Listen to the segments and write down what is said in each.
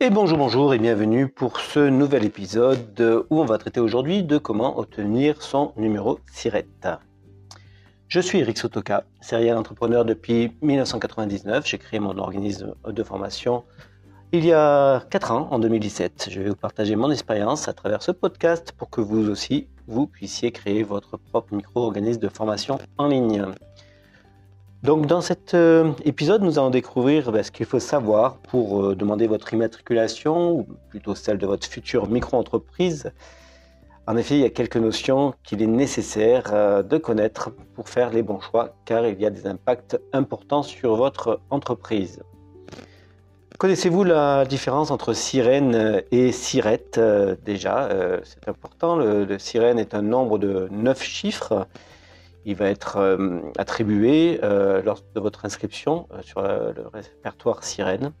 Et bonjour, bonjour et bienvenue pour ce nouvel épisode où on va traiter aujourd'hui de comment obtenir son numéro SIRET. Je suis Eric Sotoka, serial entrepreneur depuis 1999. J'ai créé mon organisme de formation il y a 4 ans, en 2017. Je vais vous partager mon expérience à travers ce podcast pour que vous aussi, vous puissiez créer votre propre micro-organisme de formation en ligne. Donc dans cet euh, épisode, nous allons découvrir ben, ce qu'il faut savoir pour euh, demander votre immatriculation, ou plutôt celle de votre future micro-entreprise. En effet, il y a quelques notions qu'il est nécessaire euh, de connaître pour faire les bons choix, car il y a des impacts importants sur votre entreprise. Connaissez-vous la différence entre sirène et sirette Déjà, c'est important. Le, le, sirène est un nombre de 9 chiffres il va être euh, attribué euh, lors de votre inscription euh, sur le répertoire Sirène.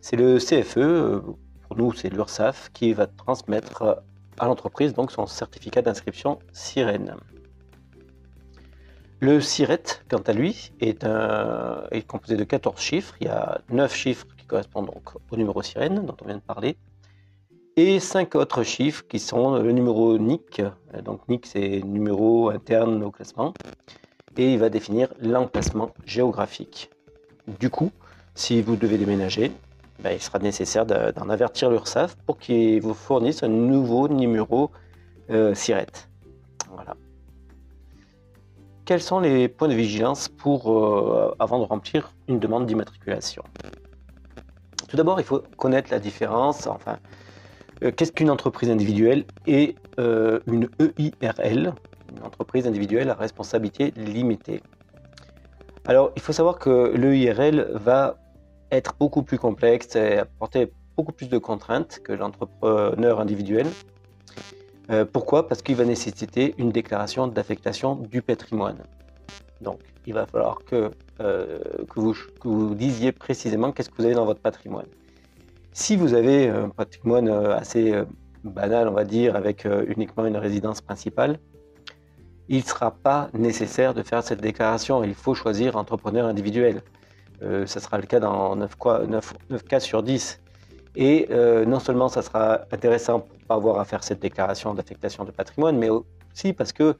C'est le CFE, pour nous c'est l'URSSAF, qui va transmettre à l'entreprise donc son certificat d'inscription Sirène. Le SIRET, quant à lui, est, est, composé de 14 chiffres. Il y a 9 chiffres qui correspondent donc au numéro Sirène dont on vient de parler, et cinq autres chiffres qui sont le numéro NIC. Donc NIC c'est numéro interne au classement et il va définir l'emplacement géographique. Du coup, si vous devez déménager, ben, il sera nécessaire d'en avertir l'URSSAF pour qu'il vous fournisse un nouveau numéro euh, SIRET. Voilà. Quels sont les points de vigilance pour, euh, avant de remplir une demande d'immatriculation? Tout d'abord, il faut connaître la différence, enfin, qu'est-ce qu'une entreprise individuelle et euh, une EIRL, une entreprise individuelle à responsabilité limitée. Alors, il faut savoir que l'EIRL va être beaucoup plus complexe et apporter beaucoup plus de contraintes que l'entrepreneur individuel. Euh, pourquoi? Parce qu'il va nécessiter une déclaration d'affectation du patrimoine. Donc, il va falloir que, vous, que vous disiez précisément qu'est-ce que vous avez dans votre patrimoine. Si vous avez un patrimoine euh, assez euh, banal, on va dire, avec euh, uniquement une résidence principale, il ne sera pas nécessaire de faire cette déclaration. Il faut choisir entrepreneur individuel. Euh, ça sera le cas dans 9, cas sur 10. Et non seulement ça sera intéressant pour pas avoir à faire cette déclaration d'affectation de patrimoine, mais aussi parce que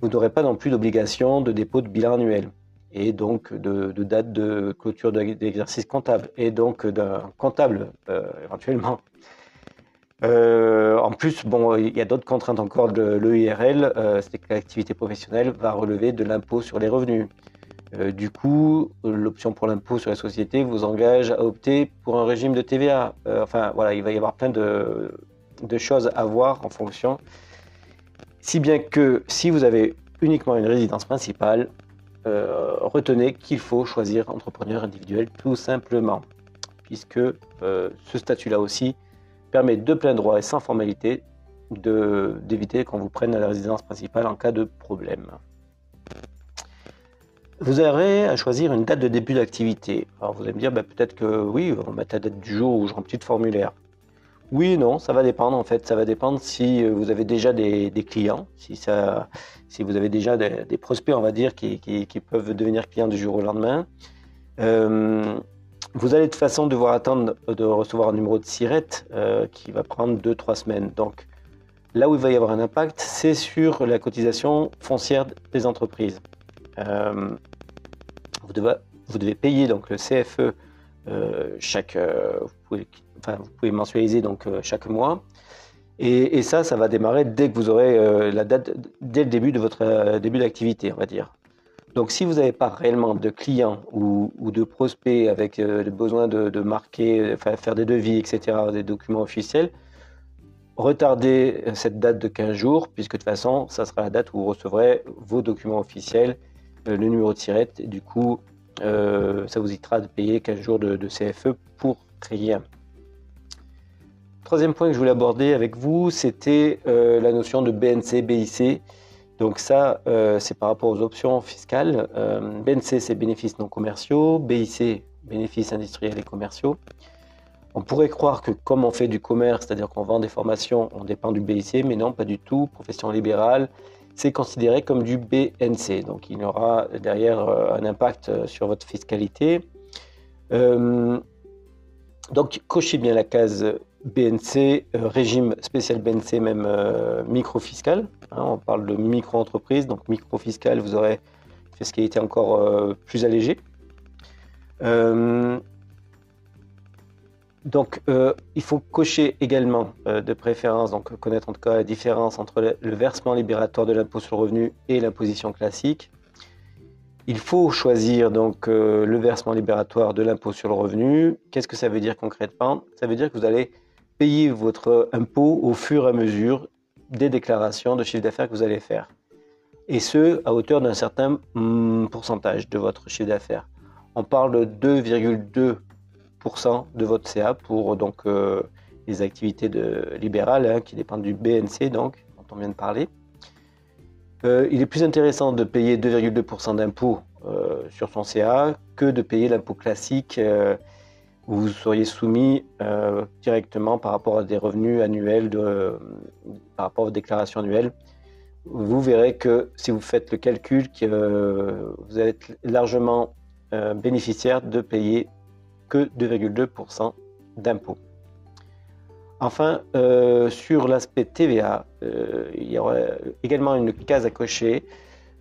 vous n'aurez pas non plus d'obligation de dépôt de bilan annuel et donc de, date de clôture d'exercice comptable, et donc d'un comptable euh, éventuellement. Euh, en plus, bon, il y a d'autres contraintes encore de l'EIRL, euh, c'est que l'activité professionnelle va relever de l'impôt sur les revenus. du coup, l'option pour l'impôt sur les sociétés vous engage à opter pour un régime de TVA. enfin, voilà, il va y avoir plein de choses à voir en fonction. Si bien que si vous avez uniquement une résidence principale, euh, retenez qu'il faut choisir entrepreneur individuel tout simplement, puisque euh, ce statut-là aussi permet de plein droit et sans formalité d'éviter qu'on vous prenne à la résidence principale en cas de problème. Vous aurez à choisir une date de début d'activité. Alors vous allez me dire, bah, peut-être que oui, on va mettre la date du jour où je remplis le formulaire. Oui, non, ça va dépendre en fait. Ça va dépendre si euh, vous avez déjà des, clients, si, vous avez déjà des, prospects, on va dire, qui, peuvent devenir clients du jour au lendemain. Euh, vous allez de toute façon devoir attendre de recevoir un numéro de SIRET euh, qui va prendre 2-3 semaines. Donc là où il va y avoir un impact, c'est sur la cotisation foncière des entreprises. vous, devez, payer donc le CFE chaque, mensualiser donc euh, chaque mois. Et, ça, ça va démarrer dès que vous aurez euh, la date, dès le début de votre euh, début d'activité, on va dire. Donc, si vous n'avez pas réellement de clients ou, de prospects avec le besoin de, marquer, faire des devis, etc., des documents officiels, retardez cette date de 15 jours, puisque de toute façon, ça sera la date où vous recevrez vos documents officiels, le numéro de tirette, et du coup, ça vous évitera de payer 15 jours de, de CFE pour rien. Troisième point que je voulais aborder avec vous, c'était euh, la notion de BNC, BIC. Donc ça, euh, c'est par rapport aux options fiscales. Euh, BNC, c'est bénéfices non commerciaux. BIC, bénéfices industriels et commerciaux. On pourrait croire que comme on fait du commerce, c'est-à-dire qu'on vend des formations, on dépend du BIC, mais non, pas du tout. Profession libérale, c'est considéré comme du BNC. Donc il y aura derrière un impact sur votre fiscalité. Donc, cochez bien la case BNC, régime spécial BNC, même micro-fiscal. Hein, on parle de micro-entreprise, donc micro-fiscal, vous aurez fiscalité encore plus allégée. Donc, euh, il faut cocher également euh, de préférence, donc connaître en tout cas la différence entre le, versement libératoire de l'impôt sur le revenu et l'imposition classique. Il faut choisir donc euh, le versement libératoire de l'impôt sur le revenu. Qu'est-ce que ça veut dire concrètement? Ça veut dire que vous allez payer votre impôt au fur et à mesure des déclarations de chiffre d'affaires que vous allez faire. Et ce, à hauteur d'un certain mm, pourcentage de votre chiffre d'affaires. On parle de 2,2% de votre CA pour donc euh, les activités libérales hein, qui dépendent du BNC donc dont on vient de parler. Euh, il est plus intéressant de payer 2,2% d'impôt euh, sur son CA que de payer l'impôt classique vous seriez soumis directement par rapport à des revenus annuels, de, par rapport aux déclarations annuelles. Vous verrez que si vous faites le calcul, que vous êtes largement bénéficiaire de payer que 2,2% d'impôts. Enfin, euh, sur l'aspect TVA, euh, il y aura également une case à cocher.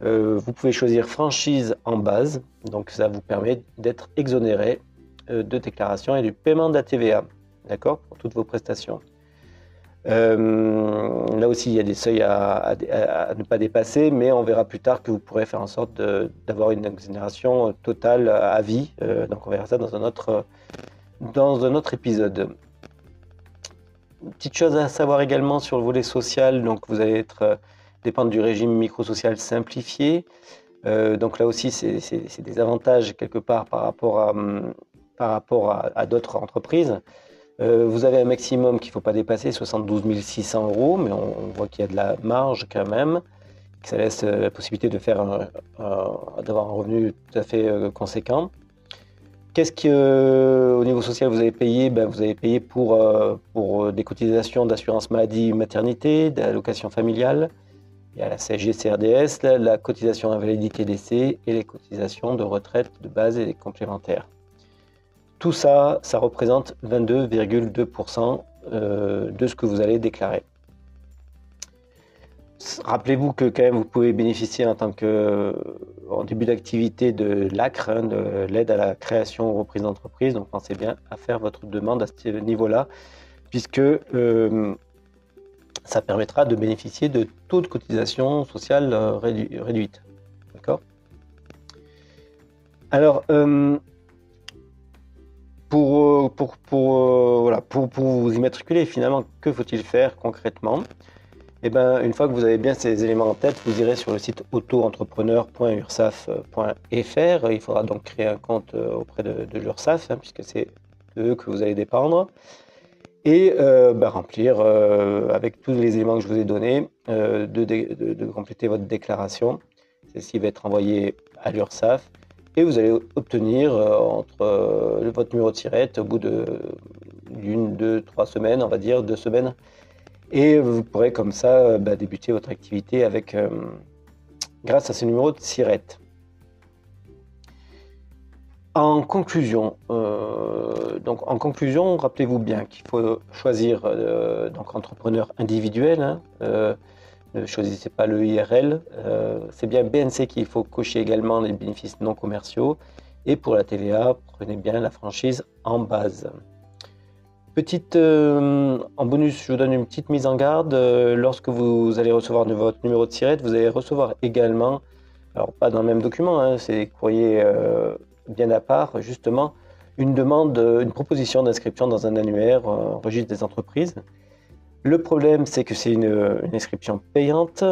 Euh, vous pouvez choisir franchise en base, donc ça vous permet d'être exonéré de déclaration et du paiement de la TVA, d'accord, pour toutes vos prestations. là aussi, il y a des seuils à, ne pas dépasser, mais on verra plus tard que vous pourrez faire en sorte d'avoir une exonération totale à vie. donc, on verra ça dans un autre, dans un autre épisode. petite chose à savoir également sur le volet social, donc vous allez être euh, dépendre du régime microsocial simplifié. Euh, donc là aussi, c'est des avantages quelque part par rapport à, hum, par rapport à, d'autres entreprises. Euh, vous avez un maximum qu'il ne faut pas dépasser, 72 600 euros, mais on, voit qu'il y a de la marge quand même, que ça laisse la possibilité de faire d'avoir un revenu tout à fait conséquent. Qu'est-ce que, euh, au niveau social, vous avez payé? Ben, Vous avez payé pour, euh, pour euh, des cotisations d'assurance maladie maternité, d'allocation familiale. Il y a la CSG, CRDS, la, cotisation invalidité décès et les cotisations de retraite de base et complémentaires. Tout ça, ça représente 22,2% de ce que vous allez déclarer. Rappelez-vous que quand même vous pouvez bénéficier en tant que euh, début d'activité de l'ACRE, hein, de l'aide à la création ou reprise d'entreprise. Donc pensez bien à faire votre demande à ce niveau-là, puisque euh, ça permettra de bénéficier de taux de cotisation sociale euh, réduite. D'accord? Alors, pour, pour, pour, voilà, pour, pour vous immatriculer, finalement, que faut-il faire concrètement? Eh ben, une fois que vous avez bien ces éléments en tête, vous irez sur le site auto-entrepreneur.ursaf.fr. Il faudra donc créer un compte euh, auprès de, l'URSAF, hein, puisque c'est de eux que vous allez dépendre. Et euh, ben, remplir, euh, avec tous les éléments que je vous ai donnés, de, compléter votre déclaration. Celle-ci va être envoyée à l'URSAF. Et vous allez obtenir entre votre numéro de tirette au bout d'une, deux, trois semaines, on va dire, deux semaines, et vous pourrez comme ça euh, bah, débuter votre activité avec, euh, grâce à ce numéro de SIRET. En conclusion, euh, donc en conclusion, rappelez-vous bien qu'il faut choisir donc entrepreneur individuel. Hein, ne choisissez pas le IRL. C'est bien BNC qu'il faut cocher également les bénéfices non commerciaux. Et pour la TVA, prenez bien la franchise en base. Petite, euh, en bonus, je vous donne une petite mise en garde. Euh, lorsque vous allez recevoir votre numéro de SIRET, vous allez recevoir également, alors pas dans le même document, hein, c'est des courriers euh, bien à part, justement, une demande, une proposition d'inscription dans un annuaire, registre des entreprises. Le problème, c'est que c'est une, inscription payante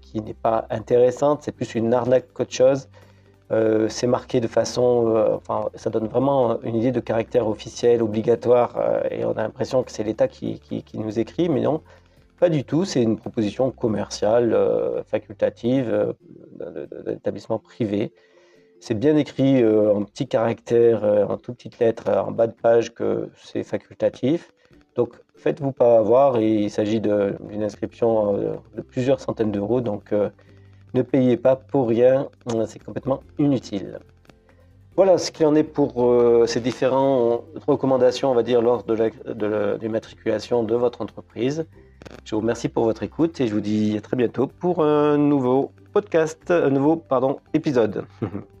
qui n'est pas intéressante, c'est plus une arnaque qu'autre chose. Euh, c'est marqué de façon, euh, enfin, ça donne vraiment une idée de caractère officiel, obligatoire, euh, et on a l'impression que c'est l'État qui, nous écrit, mais non, pas du tout. C'est une proposition commerciale, facultative, d'un établissement privé. C'est bien écrit en petits caractères, en toutes petites lettres, en bas de page que c'est facultatif. Donc, faites-vous pas avoir. il s'agit d'une inscription de plusieurs centaines d'euros. Donc, ne payez pas pour rien, c'est complètement inutile. Voilà ce qu'il en est pour euh, ces différentes recommandations, on va dire, lors de l'immatriculation de, de votre entreprise. Je vous remercie pour votre écoute et je vous dis à très bientôt pour un nouveau podcast, un nouveau pardon, épisode.